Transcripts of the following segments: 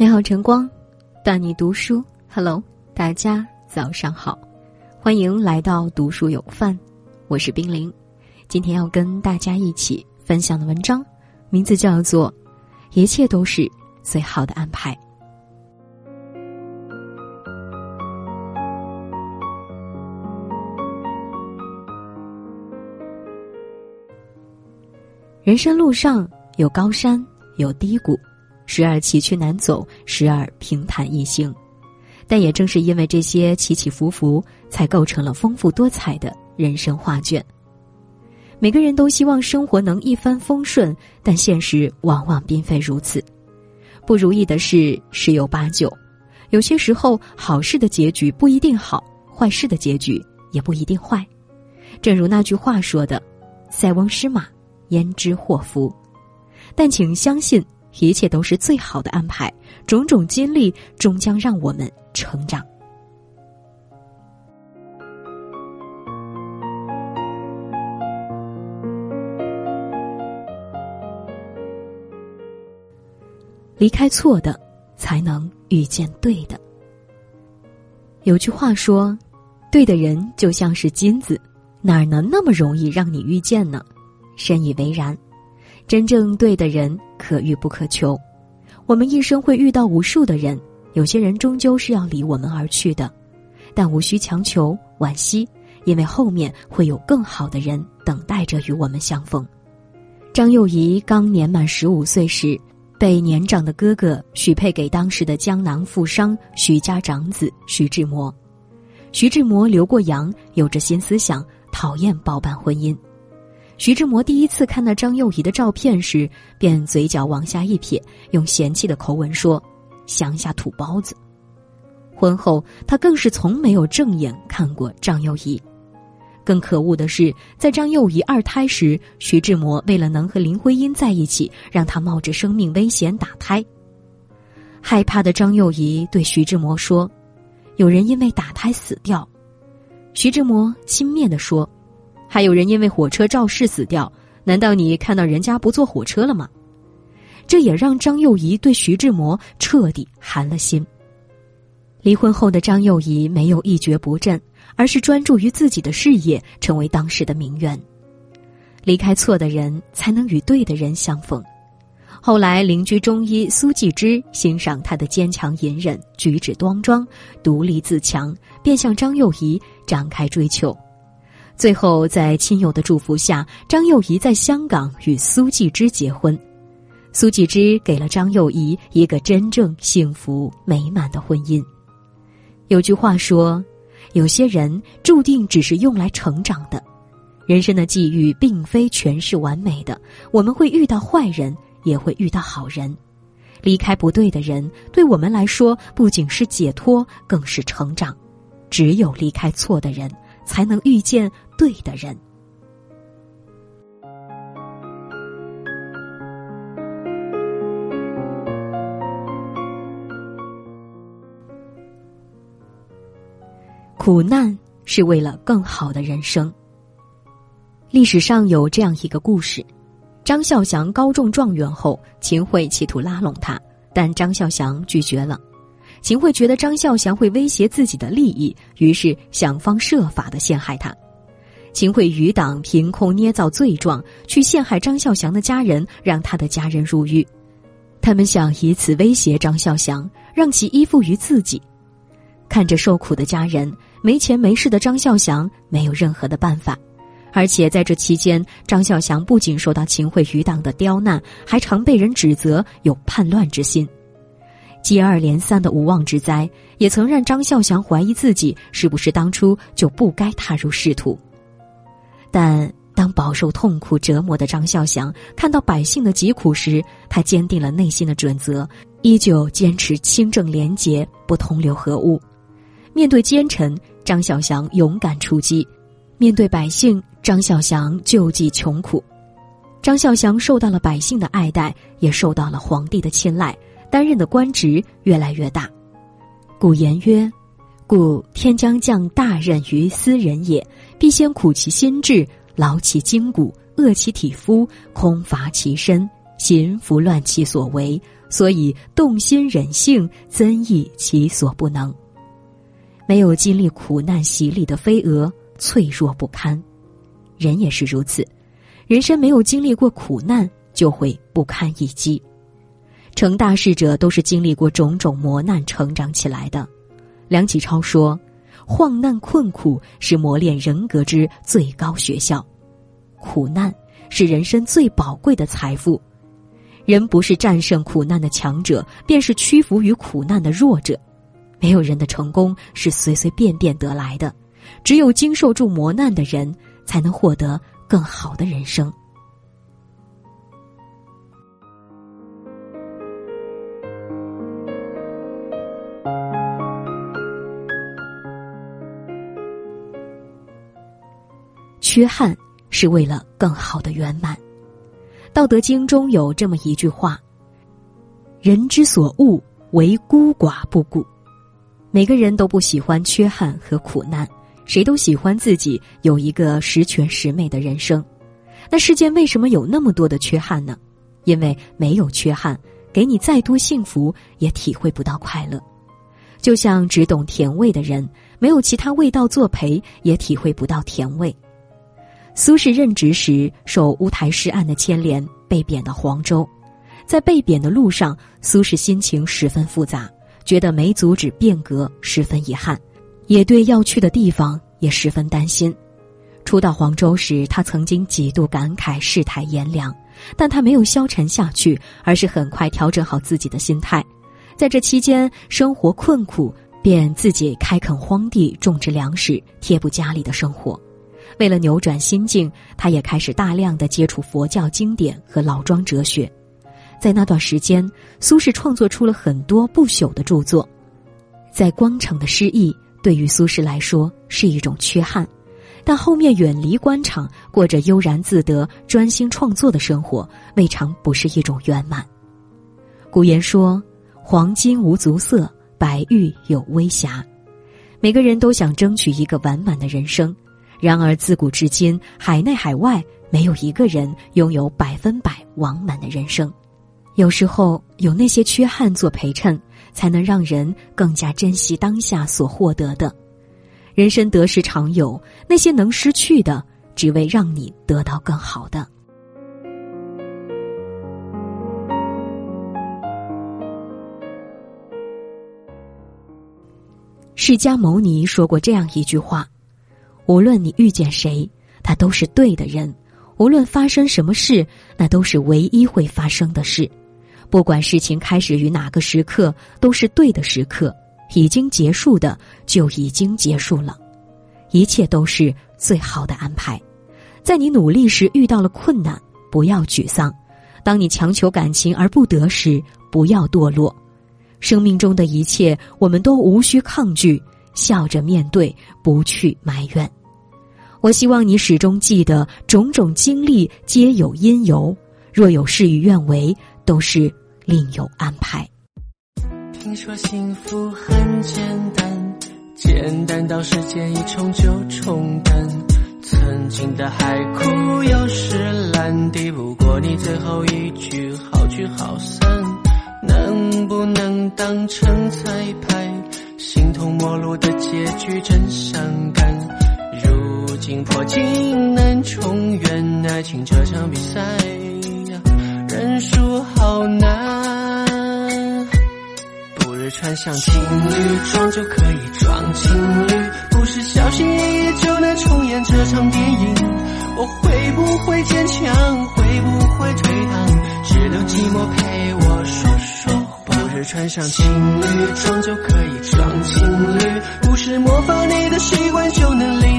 你好，晨光，伴你读书。Hello，大家早上好，欢迎来到读书有范，我是冰凌。今天要跟大家一起分享的文章，名字叫做《一切都是最好的安排》。人生路上有高山，有低谷。时而崎岖难走，时而平坦易行，但也正是因为这些起起伏伏，才构成了丰富多彩的人生画卷。每个人都希望生活能一帆风顺，但现实往往并非如此。不如意的事十有八九，有些时候好事的结局不一定好，坏事的结局也不一定坏。正如那句话说的：“塞翁失马，焉知祸福。”但请相信。一切都是最好的安排，种种经历终将让我们成长。离开错的，才能遇见对的。有句话说：“对的人就像是金子，哪能那么容易让你遇见呢？”深以为然。真正对的人可遇不可求，我们一生会遇到无数的人，有些人终究是要离我们而去的，但无需强求惋惜，因为后面会有更好的人等待着与我们相逢。张幼仪刚年满十五岁时，被年长的哥哥许配给当时的江南富商徐家长子徐志摩。徐志摩留过洋，有着新思想，讨厌包办婚姻。徐志摩第一次看到张幼仪的照片时，便嘴角往下一撇，用嫌弃的口吻说：“乡下土包子。”婚后，他更是从没有正眼看过张幼仪。更可恶的是，在张幼仪二胎时，徐志摩为了能和林徽因在一起，让她冒着生命危险打胎。害怕的张幼仪对徐志摩说：“有人因为打胎死掉。”徐志摩轻蔑地说。还有人因为火车肇事死掉，难道你看到人家不坐火车了吗？这也让张幼仪对徐志摩彻底寒了心。离婚后的张幼仪没有一蹶不振，而是专注于自己的事业，成为当时的名媛。离开错的人，才能与对的人相逢。后来，邻居中医苏纪之欣赏她的坚强隐忍、举止端庄、独立自强，便向张幼仪展开追求。最后，在亲友的祝福下，张幼仪在香港与苏纪之结婚。苏纪之给了张幼仪一个真正幸福美满的婚姻。有句话说：“有些人注定只是用来成长的。”人生的际遇并非全是完美的，我们会遇到坏人，也会遇到好人。离开不对的人，对我们来说不仅是解脱，更是成长。只有离开错的人。才能遇见对的人。苦难是为了更好的人生。历史上有这样一个故事：张孝祥高中状元后，秦桧企图拉拢他，但张孝祥拒绝了。秦桧觉得张孝祥会威胁自己的利益，于是想方设法的陷害他。秦桧余党凭空捏造罪状，去陷害张孝祥的家人，让他的家人入狱。他们想以此威胁张孝祥，让其依附于自己。看着受苦的家人，没钱没势的张孝祥没有任何的办法。而且在这期间，张孝祥不仅受到秦桧余党的刁难，还常被人指责有叛乱之心。接二连三的无妄之灾，也曾让张孝祥怀疑自己是不是当初就不该踏入仕途。但当饱受痛苦折磨的张孝祥看到百姓的疾苦时，他坚定了内心的准则，依旧坚持清正廉洁，不同流合污。面对奸臣，张孝祥勇敢出击；面对百姓，张孝祥救济穷苦。张孝祥受到了百姓的爱戴，也受到了皇帝的青睐。担任的官职越来越大，古言曰：“故天将降大任于斯人也，必先苦其心志，劳其筋骨，饿其体肤，空乏其身，行拂乱其所为，所以动心忍性，增益其所不能。没有经历苦难洗礼的飞蛾，脆弱不堪。人也是如此，人生没有经历过苦难，就会不堪一击。成大事者都是经历过种种磨难成长起来的。梁启超说：“患难困苦是磨练人格之最高学校，苦难是人生最宝贵的财富。人不是战胜苦难的强者，便是屈服于苦难的弱者。没有人的成功是随随便便得来的，只有经受住磨难的人。”才能获得更好的人生。缺憾是为了更好的圆满。《道德经》中有这么一句话：“人之所恶，为孤寡不顾。”每个人都不喜欢缺憾和苦难。谁都喜欢自己有一个十全十美的人生，那世间为什么有那么多的缺憾呢？因为没有缺憾，给你再多幸福也体会不到快乐。就像只懂甜味的人，没有其他味道作陪，也体会不到甜味。苏轼任职时受乌台诗案的牵连，被贬到黄州，在被贬的路上，苏轼心情十分复杂，觉得没阻止变革，十分遗憾。也对要去的地方也十分担心。初到黄州时，他曾经几度感慨世态炎凉，但他没有消沉下去，而是很快调整好自己的心态。在这期间，生活困苦，便自己开垦荒地，种植粮食，贴补家里的生活。为了扭转心境，他也开始大量的接触佛教经典和老庄哲学。在那段时间，苏轼创作出了很多不朽的著作，在光城的诗意。对于苏轼来说是一种缺憾，但后面远离官场，过着悠然自得、专心创作的生活，未尝不是一种圆满。古言说：“黄金无足色，白玉有微瑕。”每个人都想争取一个完满的人生，然而自古至今，海内海外没有一个人拥有百分百完满的人生。有时候有那些缺憾做陪衬。才能让人更加珍惜当下所获得的。人生得失常有，那些能失去的，只为让你得到更好的。释迦牟尼说过这样一句话：“无论你遇见谁，他都是对的人；无论发生什么事，那都是唯一会发生的事。”不管事情开始于哪个时刻，都是对的时刻；已经结束的就已经结束了，一切都是最好的安排。在你努力时遇到了困难，不要沮丧；当你强求感情而不得时，不要堕落。生命中的一切，我们都无需抗拒，笑着面对，不去埋怨。我希望你始终记得，种种经历皆有因由，若有事与愿违。都是另有安排。听说幸福很简单，简单到时间一冲就冲淡。曾经的海枯又石烂，抵不过你最后一句好聚好散。能不能当成彩排？形同陌路的结局真伤感。如今破镜难重圆，爱情这场比赛。认输好难，不日穿上情侣装就可以装情侣，不是小心翼翼就能重演这场电影。我会不会坚强？会不会退堂？只留寂寞陪我说说话。不日穿上情侣装就可以装情侣，不是模仿你的习惯就能理。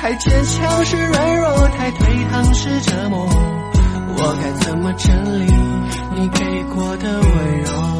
太坚强是软弱，太颓唐是折磨。我该怎么整理你给过的温柔？